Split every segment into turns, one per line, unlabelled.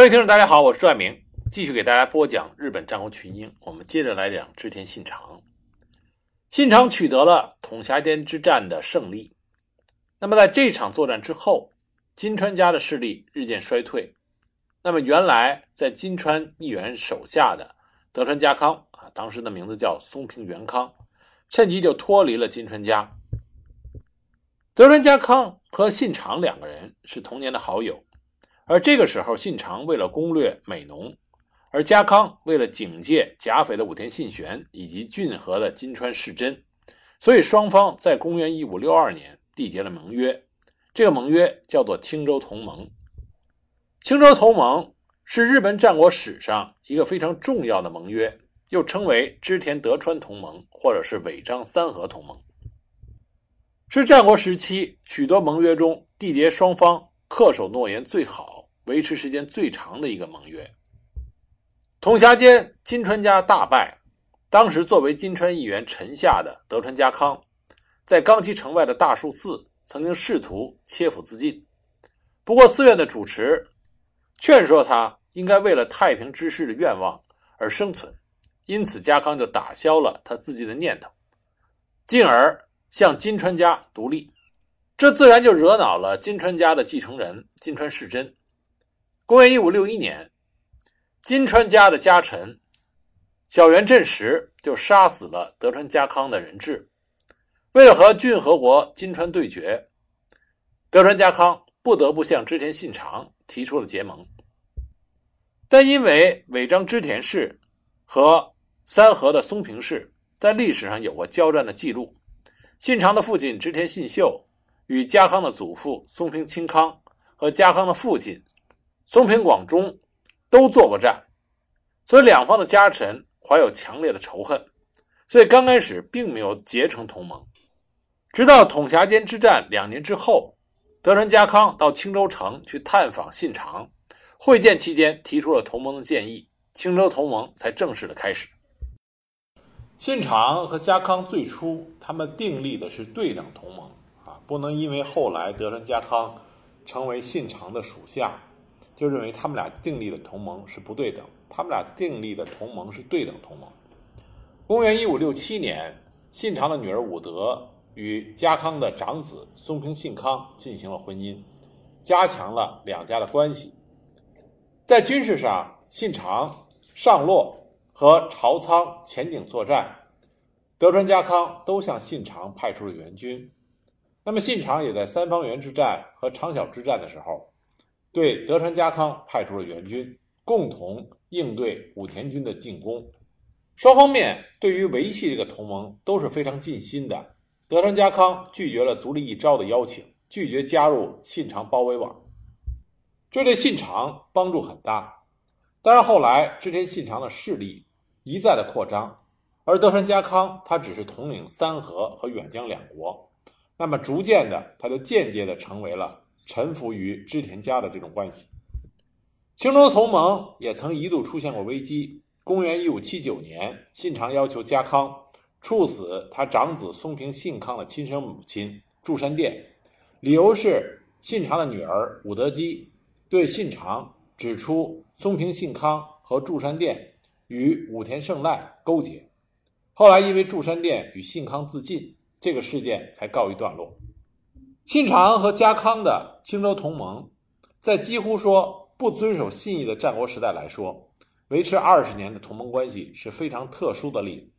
各位听众，大家好，我是朱爱明，继续给大家播讲日本战国群英。我们接着来讲织田信长。信长取得了统辖间之战的胜利。那么在这场作战之后，金川家的势力日渐衰退。那么原来在金川议员手下的德川家康啊，当时的名字叫松平元康，趁机就脱离了金川家。德川家康和信长两个人是童年的好友。而这个时候，信长为了攻略美浓，而家康为了警戒甲斐的武田信玄以及骏河的金川世真，所以双方在公元一五六二年缔结了盟约。这个盟约叫做青州同盟。青州同盟是日本战国史上一个非常重要的盟约，又称为织田德川同盟，或者是尾张三河同盟，是战国时期许多盟约中缔结双方恪守诺言最好。维持时间最长的一个盟约。统辖间金川家大败，当时作为金川议员臣下的德川家康，在冈崎城外的大树寺曾经试图切腹自尽，不过寺院的主持劝说他应该为了太平之事的愿望而生存，因此家康就打消了他自尽的念头，进而向金川家独立，这自然就惹恼了金川家的继承人金川世真。公元一五六一年，金川家的家臣小原振时就杀死了德川家康的人质。为了和骏河国金川对决，德川家康不得不向织田信长提出了结盟。但因为尾张织田氏和三河的松平氏在历史上有过交战的记录，信长的父亲织田信秀与家康的祖父松平清康和家康的父亲。松平广忠都做过战，所以两方的家臣怀有强烈的仇恨，所以刚开始并没有结成同盟。直到统辖间之战两年之后，德川家康到青州城去探访信长，会见期间提出了同盟的建议，青州同盟才正式的开始。信长和家康最初他们订立的是对等同盟啊，不能因为后来德川家康成为信长的属下。就认为他们俩订立的同盟是不对等，他们俩订立的同盟是对等同盟。公元一五六七年，信长的女儿武德与家康的长子松平信康进行了婚姻，加强了两家的关系。在军事上，信长上洛和朝仓、前井作战，德川家康都向信长派出了援军。那么，信长也在三方原之战和长筱之战的时候。对德川家康派出了援军，共同应对武田军的进攻。双方面对于维系这个同盟都是非常尽心的。德川家康拒绝了足利义昭的邀请，拒绝加入信长包围网，这对信长帮助很大。当然，后来织田信长的势力一再的扩张，而德川家康他只是统领三河和远江两国，那么逐渐的他就间接的成为了。臣服于织田家的这种关系，青州同盟也曾一度出现过危机。公元一五七九年，信长要求家康处死他长子松平信康的亲生母亲祝山殿，理由是信长的女儿武德姬对信长指出松平信康和祝山殿与武田胜赖勾结。后来因为祝山殿与信康自尽，这个事件才告一段落。信长和家康的青州同盟，在几乎说不遵守信义的战国时代来说，维持二十年的同盟关系是非常特殊的例子。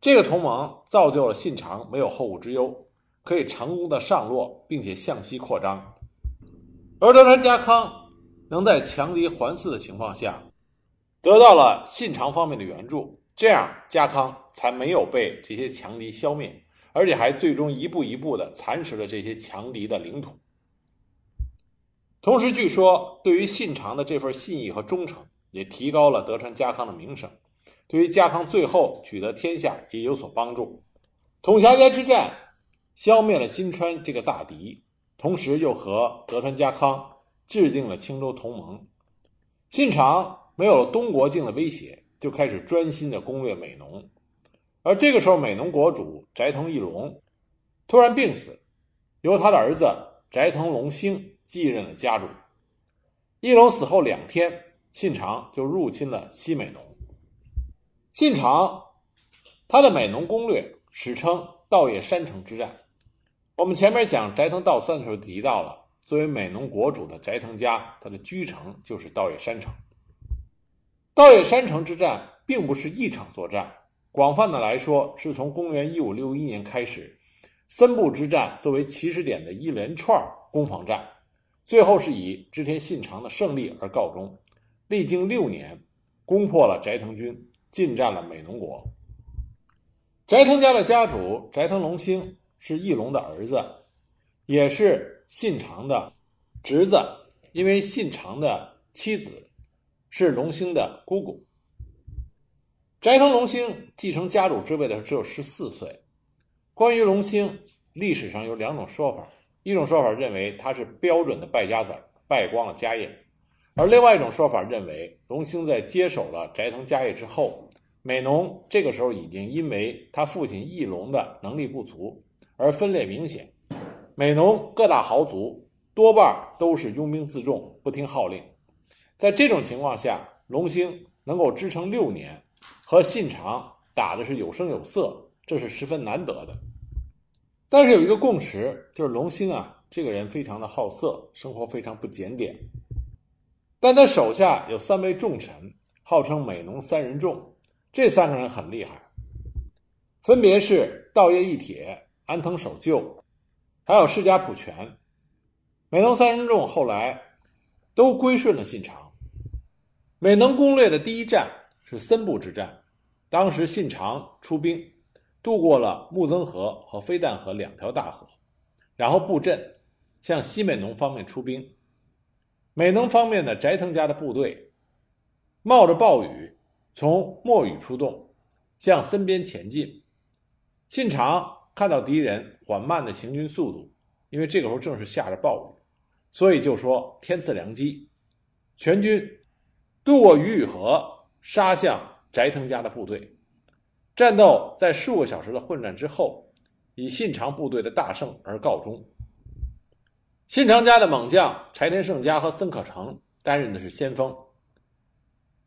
这个同盟造就了信长没有后顾之忧，可以成功的上洛，并且向西扩张；而德川家康能在强敌环伺的情况下，得到了信长方面的援助，这样家康才没有被这些强敌消灭。而且还最终一步一步的蚕食了这些强敌的领土。同时，据说对于信长的这份信义和忠诚，也提高了德川家康的名声，对于家康最后取得天下也有所帮助。统辖间之战消灭了金川这个大敌，同时又和德川家康制定了青州同盟。信长没有了东国境的威胁，就开始专心的攻略美浓。而这个时候，美浓国主斋藤义龙突然病死，由他的儿子斋藤龙兴继任了家主。义隆死后两天，信长就入侵了西美浓。信长他的美浓攻略史称稻叶山城之战。我们前面讲斋藤道三的时候提到了，作为美浓国主的斋藤家，他的居城就是稻叶山城。稻叶山城之战并不是一场作战，广泛的来说，是从公元一五六一年开始，森部之战作为起始点的一连串攻防战。最后是以织田信长的胜利而告终，历经六年，攻破了斋藤军，进占了美浓国。斋藤家的家主斋藤龙兴是义隆的儿子，也是信长的侄子，因为信长的妻子是龙兴的姑姑。斋藤龙兴继承家主之位的时候只有十四岁。关于龙兴，历史上有两种说法。一种说法认为他是标准的败家子儿，败光了家业；而另外一种说法认为，龙兴在接手了斋藤家业之后，美浓这个时候已经因为他父亲义隆的能力不足而分裂明显，美浓各大豪族多半都是拥兵自重，不听号令。在这种情况下，龙兴能够支撑六年，和信长打的是有声有色，这是十分难得的。但是有一个共识，就是龙兴啊，这个人非常的好色，生活非常不检点。但他手下有三位重臣，号称美浓三人众，这三个人很厉害，分别是道业义铁、安藤守旧，还有世迦普全。美浓三人众后来都归顺了信长。美浓攻略的第一战是森部之战，当时信长出兵。渡过了木曾河和飞弹河两条大河，然后布阵，向西美浓方面出兵。美浓方面的斋藤家的部队冒着暴雨，从墨雨出动，向森边前进。信长看到敌人缓慢的行军速度，因为这个时候正是下着暴雨，所以就说天赐良机，全军渡过雨雨河，杀向斋藤家的部队。战斗在数个小时的混战之后，以信长部队的大胜而告终。信长家的猛将柴田胜家和森可成担任的是先锋，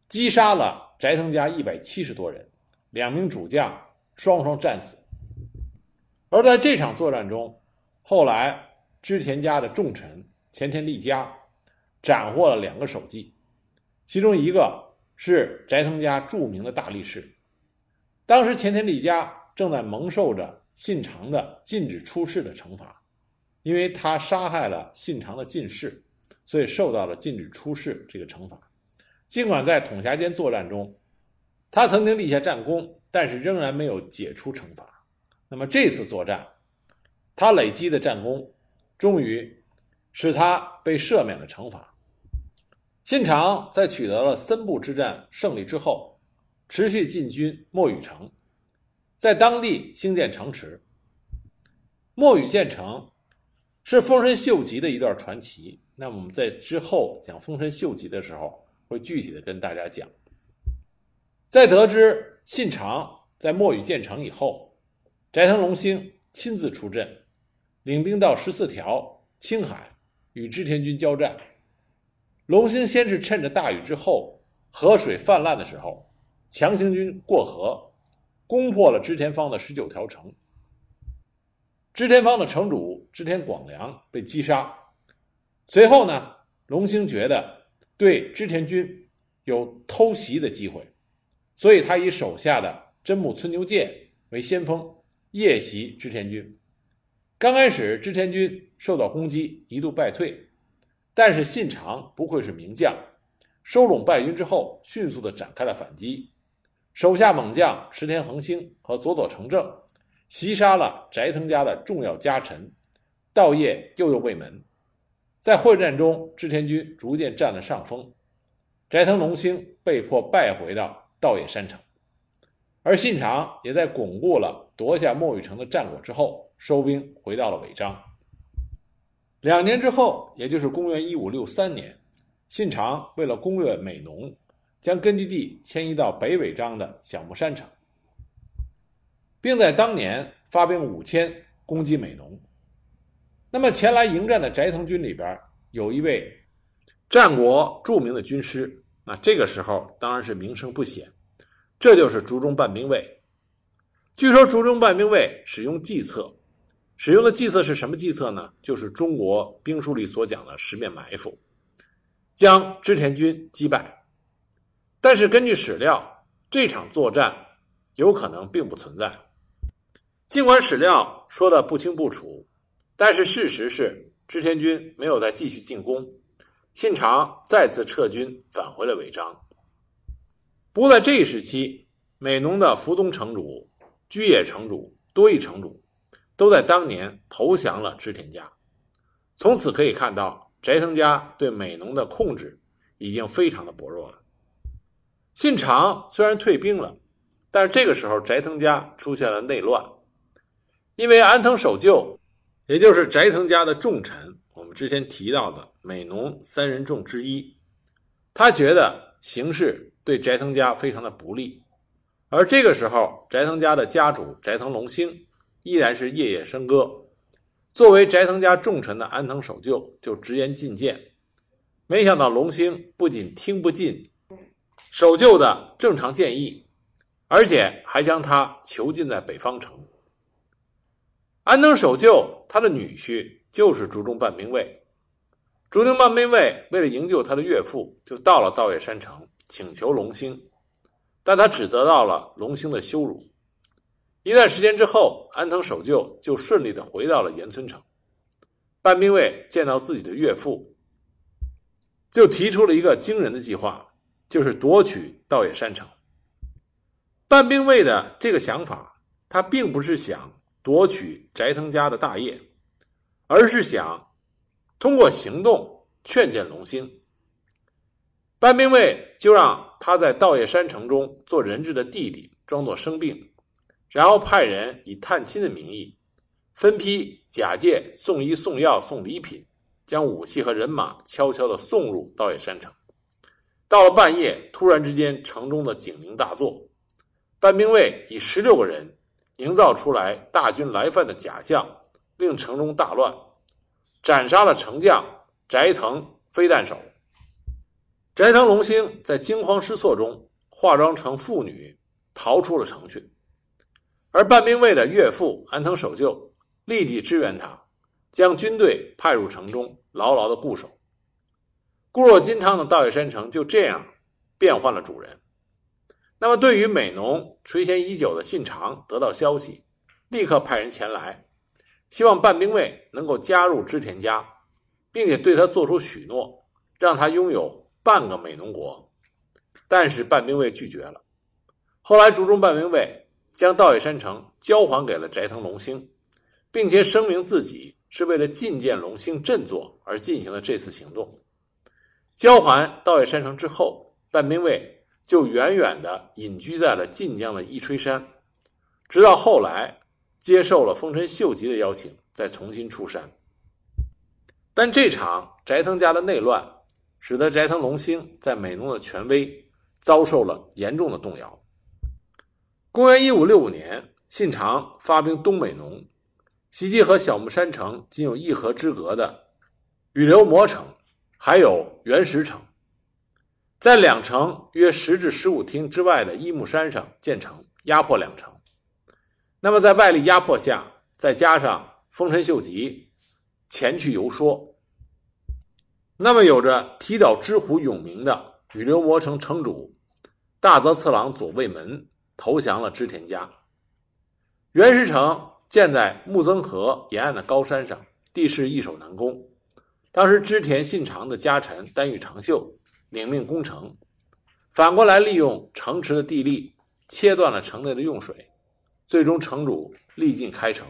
击杀了斋藤家一百七十多人，两名主将双双战死。而在这场作战中，后来织田家的重臣前田利家斩获了两个首级，其中一个是斋藤家著名的大力士。当时前田利家正在蒙受着信长的禁止出仕的惩罚，因为他杀害了信长的近侍，所以受到了禁止出仕这个惩罚。尽管在统辖间作战中，他曾经立下战功，但是仍然没有解除惩罚。那么这次作战，他累积的战功，终于使他被赦免了惩罚。信长在取得了森部之战胜利之后。持续进军墨雨城，在当地兴建城池。墨雨建城是丰臣秀吉的一段传奇。那么我们在之后讲丰臣秀吉的时候，会具体的跟大家讲。在得知信长在墨雨建成以后，斋藤龙兴亲自出阵，领兵到十四条青海与织田军交战。龙兴先是趁着大雨之后河水泛滥的时候。强行军过河，攻破了织田方的十九条城。织田方的城主织田广良被击杀。随后呢，龙兴觉得对织田军有偷袭的机会，所以他以手下的真木村牛介为先锋，夜袭织田军。刚开始，织田军受到攻击，一度败退，但是信长不愧是名将，收拢败军之后，迅速的展开了反击。手下猛将石田恒星和佐佐成正袭杀了斋藤家的重要家臣稻叶右右卫门，在会战中，织田军逐渐占了上风，斋藤隆兴被迫败回到稻叶山城，而信长也在巩固了夺下墨玉城的战果之后，收兵回到了尾张。两年之后，也就是公元一五六三年，信长为了攻略美浓。将根据地迁移到北尾张的小木山城，并在当年发兵五千攻击美浓。那么前来迎战的斋藤军里边有一位战国著名的军师，那这个时候当然是名声不显。这就是竹中半兵卫。据说竹中半兵卫使用计策，使用的计策是什么计策呢？就是中国兵书里所讲的十面埋伏，将织田军击败。但是根据史料，这场作战有可能并不存在。尽管史料说的不清不楚，但是事实是织田军没有再继续进攻，信长再次撤军返回了尾张。不过在这一时期，美浓的福东城主、居野城主、多益城主都在当年投降了织田家。从此可以看到，斋藤家对美浓的控制已经非常的薄弱了。信长虽然退兵了，但是这个时候斋藤家出现了内乱，因为安藤守旧，也就是斋藤家的重臣，我们之前提到的美浓三人众之一，他觉得形势。对斋藤家非常的不利，而这个时候，斋藤家的家主斋藤龙兴依然是夜夜笙歌。作为斋藤家重臣的安藤守旧就直言进谏，没想到龙兴不仅听不进守旧的正常建议，而且还将他囚禁在北方城。安藤守旧他的女婿就是竹中半兵卫，竹中半兵卫为了营救他的岳父，就到了道岳山城。请求龙兴，但他只得到了龙兴的羞辱。一段时间之后，安藤守旧就顺利的回到了岩村城。半兵卫见到自己的岳父，就提出了一个惊人的计划，就是夺取道野山城。半兵卫的这个想法，他并不是想夺取斋藤家的大业，而是想通过行动劝谏龙兴。半兵卫就让他在道叶山城中做人质的弟弟装作生病，然后派人以探亲的名义，分批假借送医、送药、送礼品，将武器和人马悄悄地送入道叶山城。到了半夜，突然之间，城中的警铃大作，半兵卫以十六个人营造出来大军来犯的假象，令城中大乱，斩杀了城将斋藤飞弹手。斋藤龙兴在惊慌失措中化妆成妇女逃出了城去，而半兵卫的岳父安藤守旧立即支援他，将军队派入城中，牢牢的固守。固若金汤的道叶山城就这样变换了主人。那么，对于美浓垂涎已久的信长得到消息，立刻派人前来，希望半兵卫能够加入织田家，并且对他做出许诺，让他拥有。半个美浓国，但是半兵卫拒绝了。后来，竹中半兵卫将道野山城交还给了斋藤龙兴，并且声明自己是为了觐见龙兴振作而进行了这次行动。交还道野山城之后，半兵卫就远远地隐居在了晋江的伊吹山，直到后来接受了丰臣秀吉的邀请，再重新出山。但这场斋藤家的内乱。使得斋藤龙兴在美浓的权威遭受了严重的动摇。公元一五六五年，信长发兵东美浓，袭击和小木山城仅有一河之隔的羽流磨城，还有原石城，在两城约十至十五町之外的伊木山上建成，压迫两城。那么在外力压迫下，再加上丰臣秀吉前去游说。那么，有着提早之虎永明的羽流磨城城主大泽次郎左卫门投降了织田家。原石城建在木曾河沿岸的高山上，地势易守难攻。当时织田信长的家臣丹羽长秀领命攻城，反过来利用城池的地利，切断了城内的用水，最终城主力尽开城。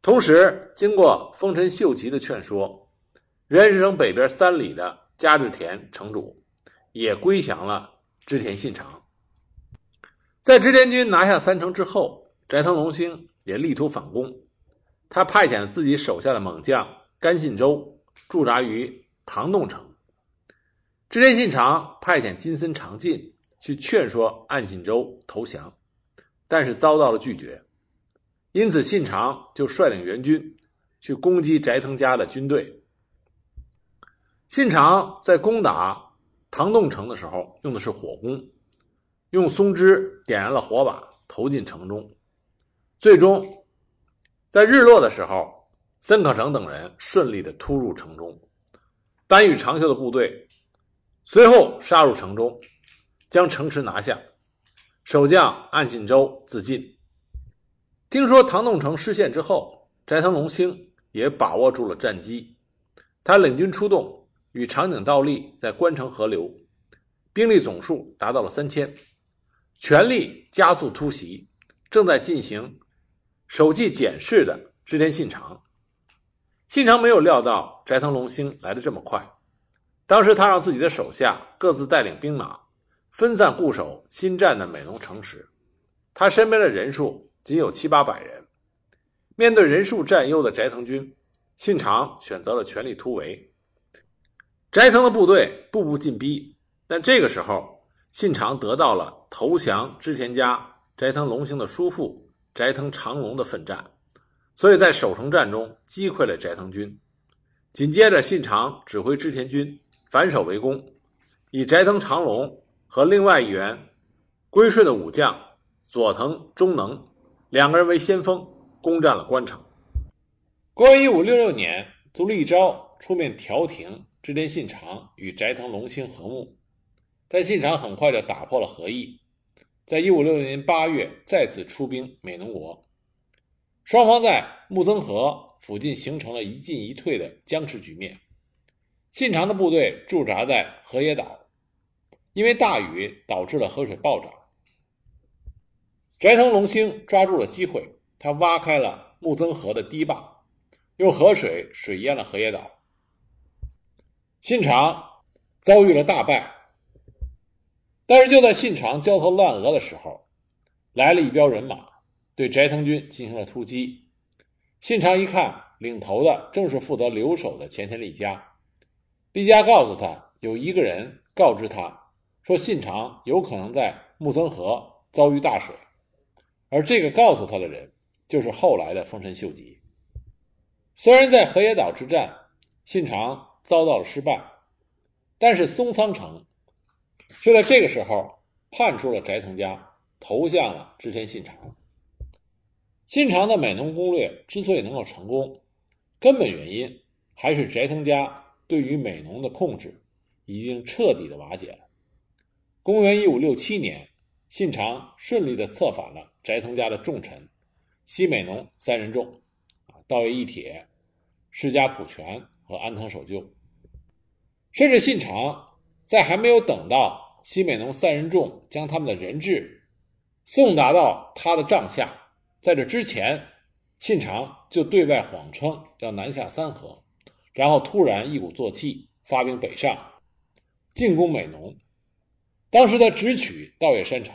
同时，经过丰臣秀吉的劝说。原石城北边三里的加治田城主也归降了织田信长。在织田军拿下三城之后，斋藤龙兴也力图反攻。他派遣了自己手下的猛将甘信州驻扎于唐洞城。织田信长派遣金森长进去劝说岸信州投降，但是遭到了拒绝。因此，信长就率领援军去攻击斋藤家的军队。信长在攻打唐洞城的时候，用的是火攻，用松枝点燃了火把，投进城中。最终，在日落的时候，森可成等人顺利的突入城中，丹羽长秀的部队随后杀入城中，将城池拿下。守将岸信周自尽。听说唐洞城失陷之后，斋藤龙兴也把握住了战机，他领军出动，与长井道立在关城合流，兵力总数达到了三千，全力加速突袭正在进行首季检视的织田信长。信长没有料到斋藤龙兴来的这么快，当时他让自己的手下各自带领兵马。分散固守新占的美浓城池，他身边的人数仅有七八百人。面对人数占优的斋藤军，信长选择了全力突围。斋藤的部队步步进逼，但这个时候，信长得到了投降织田家斋藤龙兴的叔父斋藤长隆的奋战，所以在守城战中击溃了斋藤军。紧接着，信长指挥织田军反守为攻，以斋藤长隆。和另外一员归顺的武将佐藤忠能两个人为先锋，攻占了关城。公元一五六六年，足利昭出面调停织田信长与斋藤龙兴和睦，但信长很快就打破了和议，在一五六六年八月再次出兵美浓国，双方在木曾河附近形成了一进一退的僵持局面。信长的部队驻扎在河野岛。因为大雨导致了河水暴涨，斋藤龙兴抓住了机会，他挖开了木曾河的堤坝，用河水水淹了河野岛。信长遭遇了大败，但是就在信长焦头烂额的时候，来了一彪人马，对斋藤军进行了突击。信长一看，领头的正是负责留守的前田利家，利家告诉他，有一个人告知他。说信长有可能在木曾河遭遇大水，而这个告诉他的人就是后来的丰臣秀吉。虽然在河野岛之战，信长遭到了失败，但是松仓城就在这个时候叛出了斋藤家，投向了织田信长。信长的美浓攻略之所以能够成功，根本原因还是斋藤家对于美浓的控制已经彻底的瓦解了。公元一五六七年，信长顺利的策反了斋藤家的重臣西美浓三人众，啊，道义一铁、世家普权和安藤守旧。甚至信长在还没有等到西美浓三人众将他们的人质送达到他的帐下，在这之前，信长就对外谎称要南下三河，然后突然一鼓作气发兵北上，进攻美浓。当时他直取稻叶山城，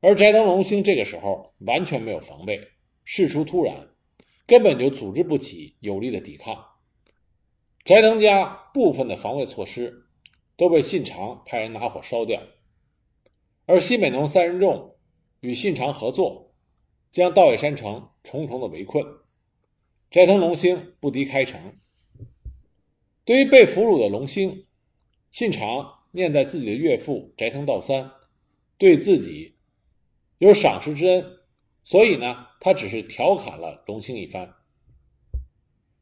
而斋藤龙兴这个时候完全没有防备，事出突然，根本就组织不起有力的抵抗。斋藤家部分的防卫措施都被信长派人拿火烧掉，而西美浓三人众与信长合作，将稻叶山城重重的围困。斋藤龙兴不敌开城。对于被俘虏的龙兴，信长。念在自己的岳父斋藤道三对自己有赏识之恩，所以呢，他只是调侃了龙兴一番。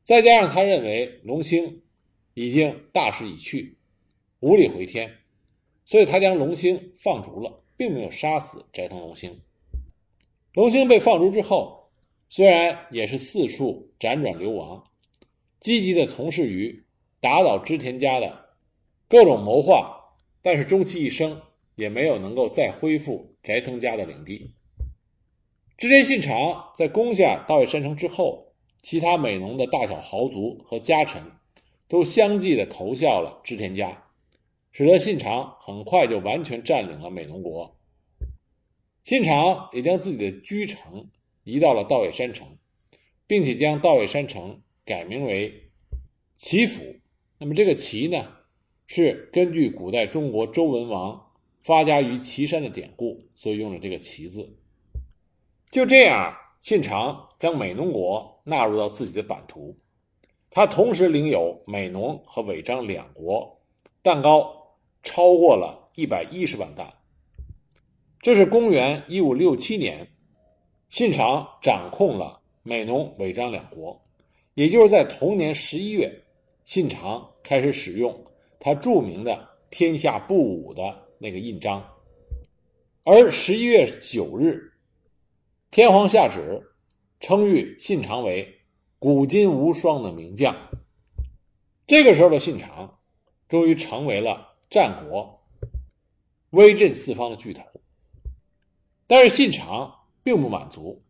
再加上他认为龙兴已经大势已去，无力回天，所以他将龙兴放逐了，并没有杀死斋藤龙兴。龙兴被放逐之后，虽然也是四处辗转流亡，积极的从事于打倒织田家的各种谋划。但是终其一生也没有能够再恢复斋藤家的领地。织田信长在攻下稻叶山城之后，其他美浓的大小豪族和家臣都相继的投效了织田家，使得信长很快就完全占领了美浓国。信长也将自己的居城移到了稻叶山城，并且将稻叶山城改名为岐府。那么这个岐呢？是根据古代中国周文王发家于岐山的典故，所以用了这个“岐”字。就这样，信长将美浓国纳入到自己的版图，他同时领有美浓和尾张两国，蛋糕超过了一百一十万担。这是公元一五六七年，信长掌控了美浓、尾张两国，也就是在同年十一月，信长开始使用他著名的“天下布武”的那个印章。而十一月九日，天皇下旨，称誉信长为古今无双的名将。这个时候的信长，终于成为了战国威震四方的巨头。但是信长并不满足，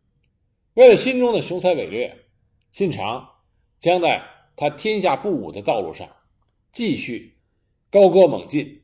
为了心中的雄才伟略，信长将在他天下布武的道路上继续高歌猛进。